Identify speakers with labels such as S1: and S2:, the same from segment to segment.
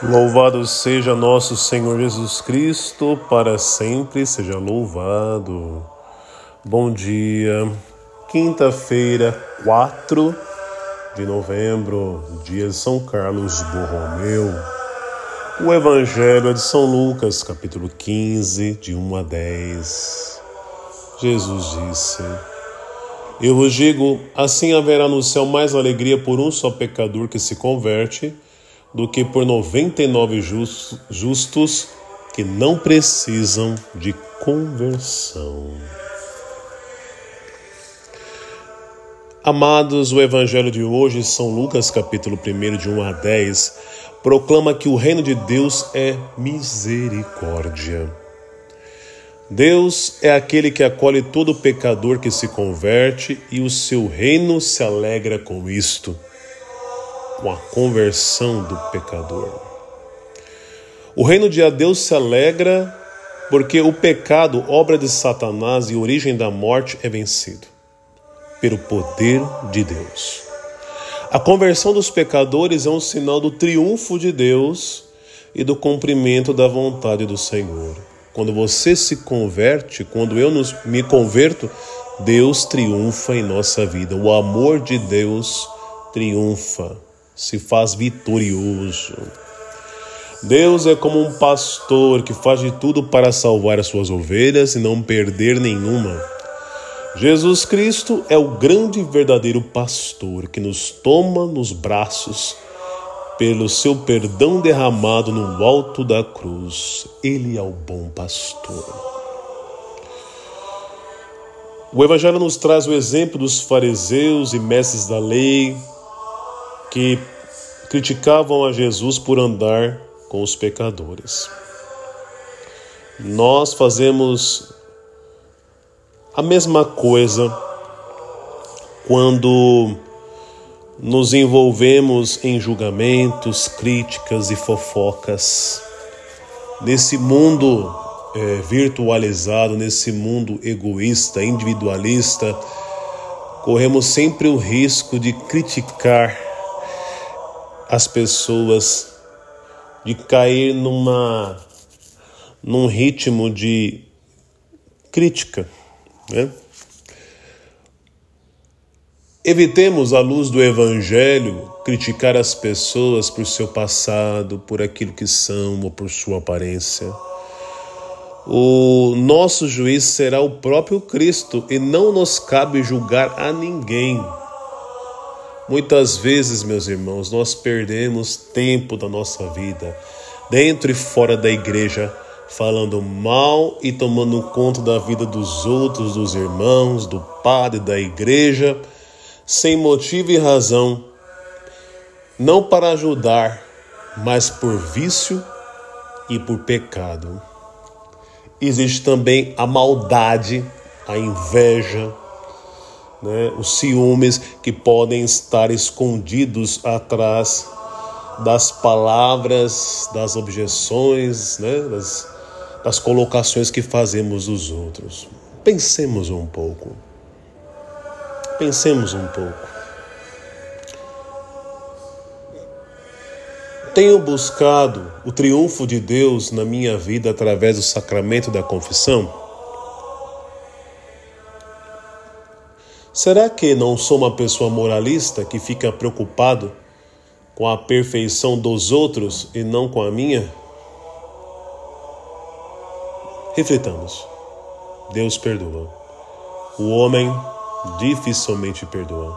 S1: Louvado seja nosso Senhor Jesus Cristo, para sempre seja louvado. Bom dia, quinta-feira, 4 de novembro, dia de São Carlos Borromeu. O Evangelho é de São Lucas, capítulo 15, de 1 a 10. Jesus disse: Eu vos digo, assim haverá no céu mais alegria por um só pecador que se converte do que por 99 justos, que não precisam de conversão. Amados, o evangelho de hoje, São Lucas, capítulo 1, de 1 a 10, proclama que o reino de Deus é misericórdia. Deus é aquele que acolhe todo pecador que se converte e o seu reino se alegra com isto com a conversão do pecador. O reino de Deus se alegra porque o pecado, obra de Satanás e origem da morte, é vencido pelo poder de Deus. A conversão dos pecadores é um sinal do triunfo de Deus e do cumprimento da vontade do Senhor. Quando você se converte, quando eu me converto, Deus triunfa em nossa vida. O amor de Deus triunfa se faz vitorioso. Deus é como um pastor que faz de tudo para salvar as suas ovelhas e não perder nenhuma. Jesus Cristo é o grande e verdadeiro pastor que nos toma nos braços pelo seu perdão derramado no alto da cruz. Ele é o bom pastor. O Evangelho nos traz o exemplo dos fariseus e mestres da lei que criticavam a Jesus por andar com os pecadores. Nós fazemos a mesma coisa quando nos envolvemos em julgamentos, críticas e fofocas. Nesse mundo é, virtualizado, nesse mundo egoísta, individualista, corremos sempre o risco de criticar as pessoas de cair numa num ritmo de crítica, né? Evitemos, à luz do Evangelho, criticar as pessoas por seu passado, por aquilo que são ou por sua aparência. O nosso juiz será o próprio Cristo e não nos cabe julgar a ninguém. Muitas vezes, meus irmãos, nós perdemos tempo da nossa vida, dentro e fora da igreja, falando mal e tomando conta da vida dos outros, dos irmãos, do padre, da igreja, sem motivo e razão, não para ajudar, mas por vício e por pecado. Existe também a maldade, a inveja, né, os ciúmes que podem estar escondidos atrás das palavras, das objeções, né, das, das colocações que fazemos dos outros. Pensemos um pouco. Pensemos um pouco. Tenho buscado o triunfo de Deus na minha vida através do sacramento da confissão? Será que não sou uma pessoa moralista que fica preocupado com a perfeição dos outros e não com a minha? Reflitamos. Deus perdoa. O homem dificilmente perdoa.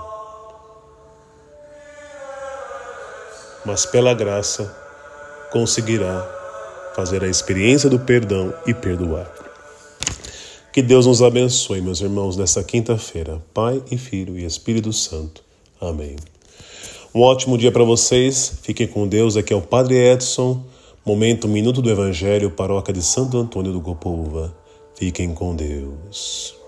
S1: Mas pela graça conseguirá fazer a experiência do perdão e perdoar. Que Deus nos abençoe, meus irmãos, nessa quinta-feira. Pai e Filho e Espírito Santo. Amém. Um ótimo dia para vocês. Fiquem com Deus. Aqui é o Padre Edson. Momento Minuto do Evangelho, Paróquia de Santo Antônio do Gopouva. Fiquem com Deus.